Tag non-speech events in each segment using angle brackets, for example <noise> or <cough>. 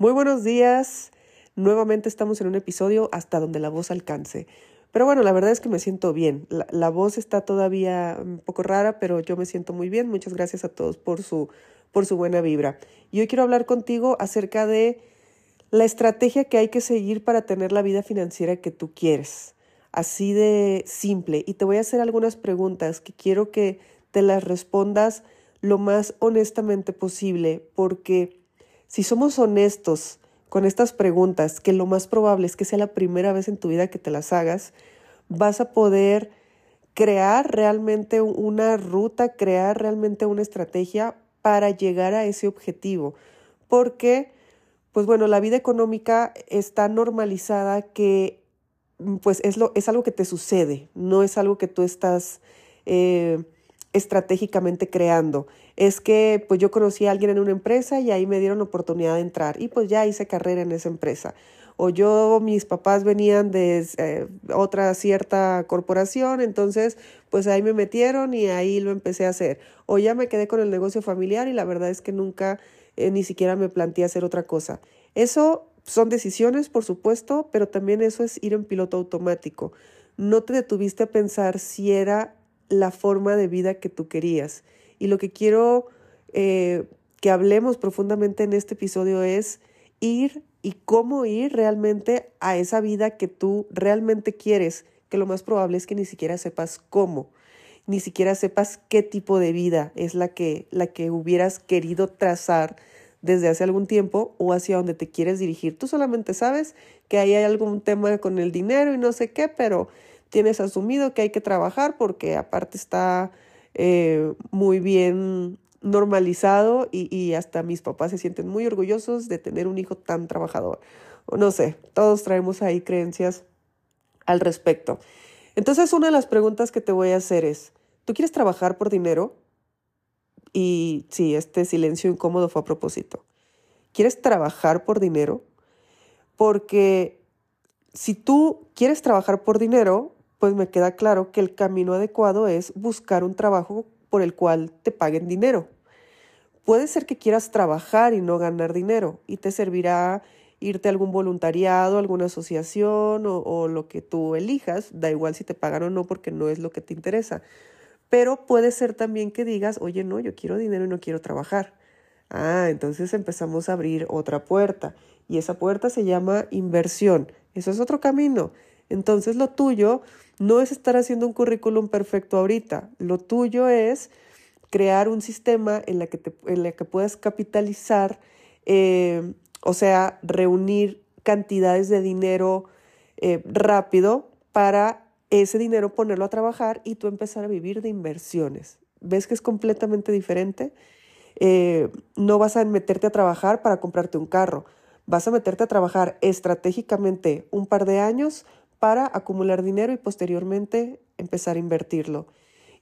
Muy buenos días. Nuevamente estamos en un episodio hasta donde la voz alcance. Pero bueno, la verdad es que me siento bien. La, voz está todavía un poco rara, pero yo me siento muy bien. Muchas gracias a todos por su, por su buena vibra. Y hoy quiero hablar contigo acerca de la estrategia que hay que seguir para tener la vida financiera que tú quieres. Así de simple. Y te voy a hacer algunas preguntas que quiero que te las respondas lo más honestamente posible, porque si somos honestos con estas preguntas, que lo más probable es que sea la primera vez en tu vida que te las hagas, vas a poder crear realmente una ruta, crear realmente una estrategia para llegar a ese objetivo. Porque, pues bueno, la vida económica está normalizada que pues es, lo, es algo que te sucede, no es algo que tú estás eh, estratégicamente creando es que pues yo conocí a alguien en una empresa y ahí me dieron oportunidad de entrar y pues ya hice carrera en esa empresa. O yo, mis papás venían de eh, otra cierta corporación, entonces pues ahí me metieron y ahí lo empecé a hacer. O ya me quedé con el negocio familiar y la verdad es que nunca eh, ni siquiera me planteé hacer otra cosa. Eso son decisiones, por supuesto, pero también eso es ir en piloto automático. No te detuviste a pensar si era la forma de vida que tú querías. Y lo que quiero eh, que hablemos profundamente en este episodio es ir y cómo ir realmente a esa vida que tú realmente quieres, que lo más probable es que ni siquiera sepas cómo, ni siquiera sepas qué tipo de vida es la que, la que hubieras querido trazar desde hace algún tiempo o hacia donde te quieres dirigir. Tú solamente sabes que ahí hay algún tema con el dinero y no sé qué, pero tienes asumido que hay que trabajar porque aparte está eh, muy bien normalizado y, hasta mis papás se sienten muy orgullosos de tener un hijo tan trabajador. No sé, todos traemos ahí creencias al respecto. Entonces, una de las preguntas que te voy a hacer es, ¿tú quieres trabajar por dinero? Y sí, este silencio incómodo fue a propósito. ¿Quieres trabajar por dinero? Porque si tú quieres trabajar por dinero, pues me queda claro que el camino adecuado es buscar un trabajo por el cual te paguen dinero. Puede ser que quieras trabajar y no ganar dinero y te servirá irte a algún voluntariado, alguna asociación o, lo que tú elijas, da igual si te pagan o no porque no es lo que te interesa. Pero puede ser también que digas, oye, no, yo quiero dinero y no quiero trabajar. Ah, entonces empezamos a abrir otra puerta y esa puerta se llama inversión. Eso es otro camino. Entonces lo tuyo no es estar haciendo un currículum perfecto ahorita, lo tuyo es crear un sistema en la que, te, en la que puedas capitalizar, eh, o sea, reunir cantidades de dinero eh, rápido para ese dinero ponerlo a trabajar y tú empezar a vivir de inversiones. ¿Ves que es completamente diferente? Eh, no vas a meterte a trabajar para comprarte un carro, vas a meterte a trabajar estratégicamente un par de años para acumular dinero y posteriormente empezar a invertirlo.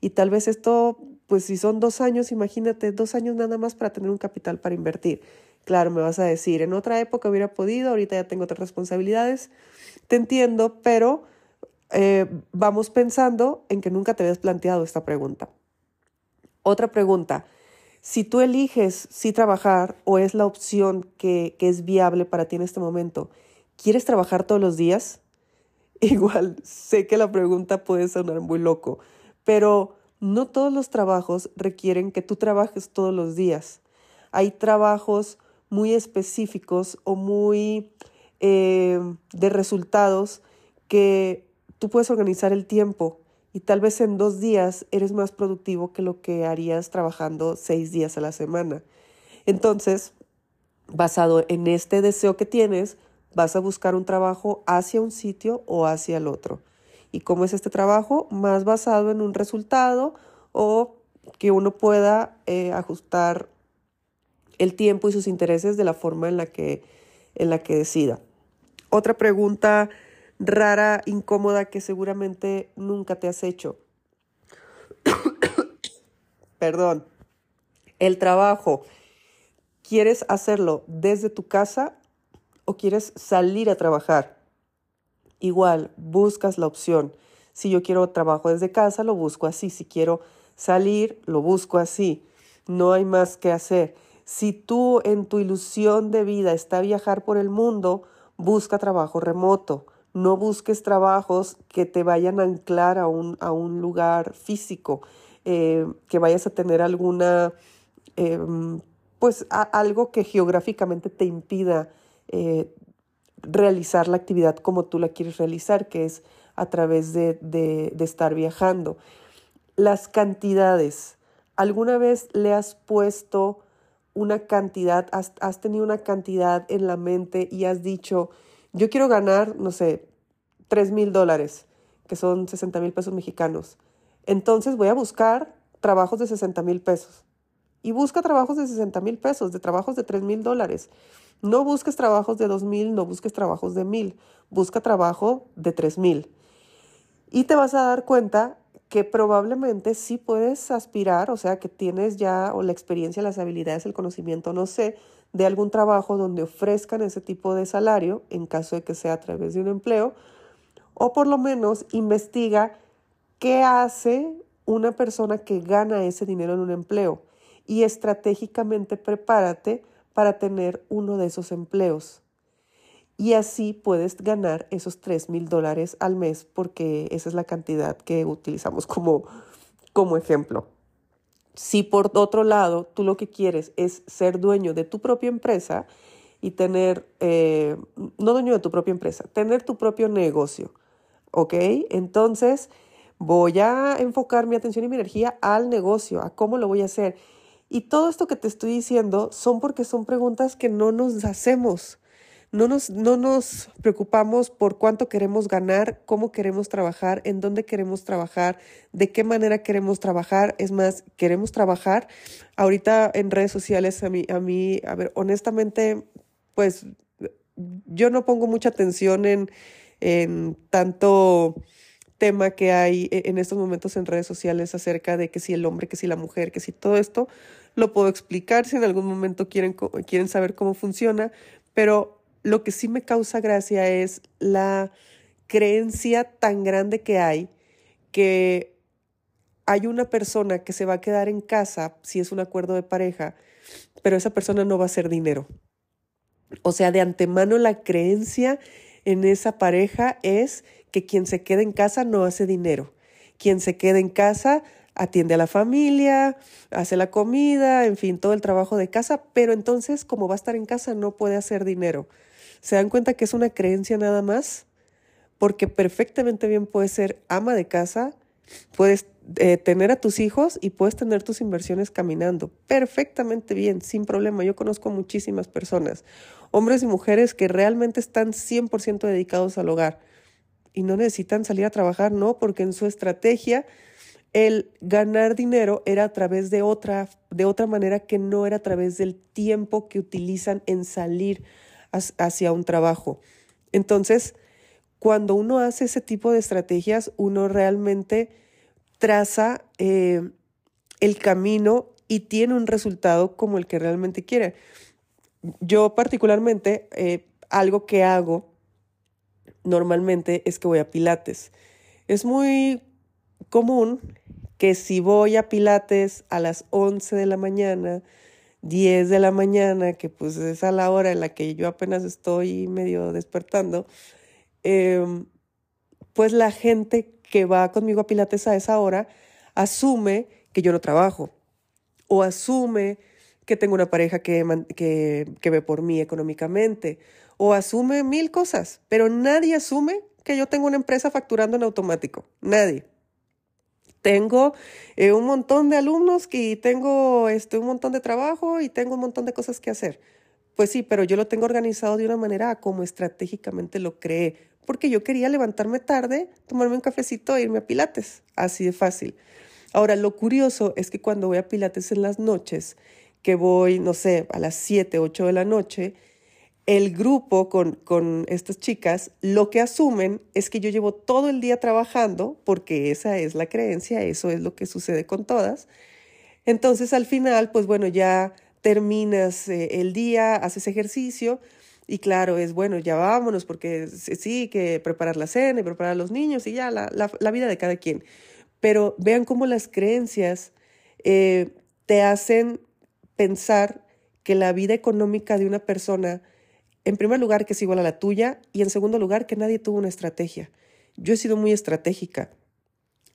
Y tal vez esto, pues si son dos años, imagínate, dos años nada más para tener un capital para invertir. Claro, me vas a decir, en otra época hubiera podido, ahorita ya tengo otras responsabilidades. Te entiendo, pero eh, vamos pensando en que nunca te habías planteado esta pregunta. Otra pregunta, si tú eliges si trabajar o es la opción que, que es viable para ti en este momento, ¿quieres trabajar todos los días? <laughs> Igual, sé que la pregunta puede sonar muy loco, pero no todos los trabajos requieren que tú trabajes todos los días. Hay trabajos muy específicos o muy eh, de resultados que tú puedes organizar el tiempo y tal vez en dos días eres más productivo que lo que harías trabajando seis días a la semana. Entonces, basado en este deseo que tienes, vas a buscar un trabajo hacia un sitio o hacia el otro. ¿Y cómo es este trabajo? Más basado en un resultado o que uno pueda eh, ajustar el tiempo y sus intereses de la forma en la que, en la que decida. Otra pregunta rara, incómoda que seguramente nunca te has hecho. <coughs> Perdón. El trabajo. ¿Quieres hacerlo desde tu casa o quieres salir a trabajar. Igual, buscas la opción. Si yo quiero trabajo desde casa, lo busco así. Si quiero salir, lo busco así. No hay más que hacer. Si tú en tu ilusión de vida está viajar por el mundo, busca trabajo remoto. No busques trabajos que te vayan a anclar a un, a un lugar físico, eh, que vayas a tener alguna, em, pues algo que geográficamente te impida eh, realizar la actividad como tú la quieres realizar, que es a través de, de, estar viajando. Las cantidades. ¿Alguna vez le has puesto una cantidad, has, has, tenido una cantidad en la mente y has dicho, yo quiero ganar, no sé, 3 mil dólares, que son 60 mil pesos mexicanos. Entonces voy a buscar trabajos de 60 mil pesos. Y busca trabajos de 60 mil pesos, de trabajos de 3 mil dólares. No busques trabajos de 2 mil, no busques trabajos de mil. Busca trabajo de 3 mil. Y te vas a dar cuenta que probablemente sí puedes aspirar, o sea, que tienes ya o la experiencia, las habilidades, el conocimiento, no sé, de algún trabajo donde ofrezcan ese tipo de salario, en caso de que sea a través de un empleo, o por lo menos investiga qué hace una persona que gana ese dinero en un empleo y estratégicamente prepárate para tener uno de esos empleos y así puedes ganar esos 3 mil dólares al mes porque esa es la cantidad que utilizamos como, como ejemplo. Si por otro lado tú lo que quieres es ser dueño de tu propia empresa y tener, eh, no dueño de tu propia empresa, tener tu propio negocio, ¿ok? Entonces voy a enfocar mi atención y mi energía al negocio, a cómo lo voy a hacer. Y todo esto que te estoy diciendo son porque son preguntas que no nos hacemos no nos, no nos preocupamos por cuánto queremos ganar, cómo queremos trabajar, en dónde queremos trabajar, de qué manera queremos trabajar. Es más, queremos trabajar. Ahorita en redes sociales, a mí, a mí, a ver, honestamente, pues yo no pongo mucha atención en, en tanto tema que hay e, en estos momentos en redes sociales acerca de que si el hombre, que si la mujer, que si todo esto, lo puedo explicar si en algún momento quieren, quieren saber cómo funciona, pero lo que sí me causa gracia es la creencia tan grande que hay que hay una persona que se va a quedar en casa si es un acuerdo de pareja, pero esa persona no va a hacer dinero. O sea, de antemano la creencia en esa pareja es que quien se queda en casa no hace dinero. Quien se queda en casa atiende a la familia, hace la comida, en fin, todo el trabajo de casa, pero entonces como va a estar en casa no puede hacer dinero. ¿Se dan cuenta que es una creencia nada más? Porque perfectamente bien puedes ser ama de casa, puedes eh, tener a tus hijos y puedes tener tus inversiones caminando perfectamente bien, sin problema. Yo conozco muchísimas personas, hombres y mujeres que realmente están 100% dedicados al hogar y no necesitan salir a trabajar, no, porque en su estrategia el ganar dinero era a través de otra, de otra manera que no era a través del tiempo que utilizan en salir hacia un trabajo. Entonces, cuando uno hace ese tipo de estrategias, uno realmente traza eh, el camino y tiene un resultado como el que realmente quiere. Yo particularmente, eh, algo que hago normalmente es que voy a Pilates. Es muy común que si voy a Pilates a las 11 de la mañana, 10 de la mañana, que pues es a la hora en la que yo apenas estoy medio despertando, em, pues la gente que va conmigo a Pilates a esa hora asume que yo no trabajo o asume que tengo una pareja que, ve por mí económicamente o asume mil cosas, pero nadie asume que yo tengo una empresa facturando en automático, nadie tengo eh, un montón de alumnos y tengo este, un montón de trabajo y tengo un montón de cosas que hacer. Pues sí, pero yo lo tengo organizado de una manera como estratégicamente lo creé, porque yo quería levantarme tarde, tomarme un cafecito e irme a Pilates, así de fácil. Ahora, lo curioso es que cuando voy a Pilates en las noches, que voy, no sé, a las 7, 8 de la noche, el grupo con, con, estas chicas lo que asumen es que yo llevo todo el día trabajando, porque esa es la creencia, eso es lo que sucede con todas. Entonces al final, pues bueno, ya terminas eh, el día, haces ejercicio y claro, es bueno, ya vámonos, porque sí, que preparar la cena y preparar a los niños y ya la, la, vida de cada quien. Pero vean cómo las creencias eh, te hacen pensar que la vida económica de una persona, en primer lugar, que es igual a la tuya y en segundo lugar, que nadie tuvo una estrategia. Yo he sido muy estratégica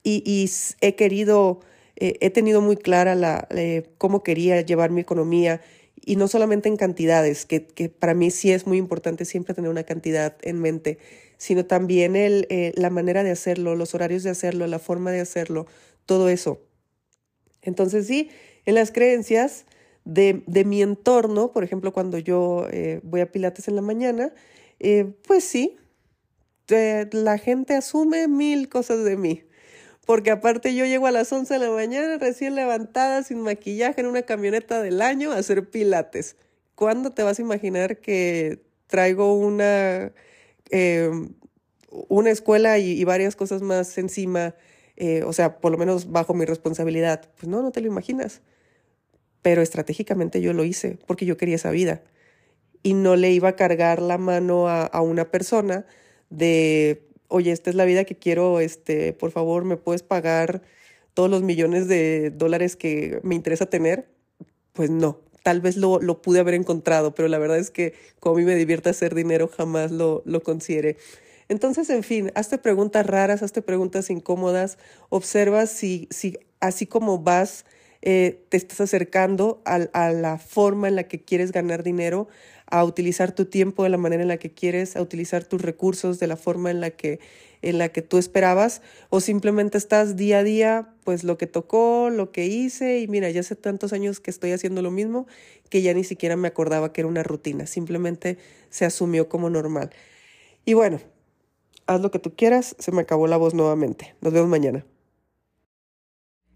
y, he querido, eh, he tenido muy clara la, eh, cómo quería llevar mi economía y no solamente en cantidades, que, que, para mí sí es muy importante siempre tener una cantidad en mente, sino también el, eh, la manera de hacerlo, los horarios de hacerlo, la forma de hacerlo, todo eso. Entonces sí, en las creencias de, de mi entorno, por ejemplo, cuando yo eh, voy a Pilates en la mañana, eh, pues sí, la gente asume mil cosas de mí. Porque aparte yo llego a las 11 de la mañana recién levantada, sin maquillaje, en una camioneta del año a hacer pilates. ¿Cuándo te vas a imaginar que traigo una, em, una escuela y, varias cosas más encima? Eh, o sea, por lo menos bajo mi responsabilidad. Pues no, no te lo imaginas pero estratégicamente yo lo hice porque yo quería esa vida y no le iba a cargar la mano a, una persona de, oye, esta es la vida que quiero, este, por favor, ¿me puedes pagar todos los millones de dólares que me interesa tener? Pues no, tal vez lo, lo pude haber encontrado, pero la verdad es que como a mí me divierte hacer dinero, jamás lo, lo consideré. Entonces, en fin, hazte preguntas raras, hazte preguntas incómodas, observa si, si así como vas eh, te estás acercando a, la forma en la que quieres ganar dinero, a utilizar tu tiempo de la manera en la que quieres, a utilizar tus recursos de la forma en la que en la que tú esperabas o simplemente estás día a día, pues lo que tocó, lo que hice y mira, ya hace tantos años que estoy haciendo lo mismo que ya ni siquiera me acordaba que era una rutina, simplemente se asumió como normal. Y bueno, haz lo que tú quieras, se me acabó la voz nuevamente. Nos vemos mañana.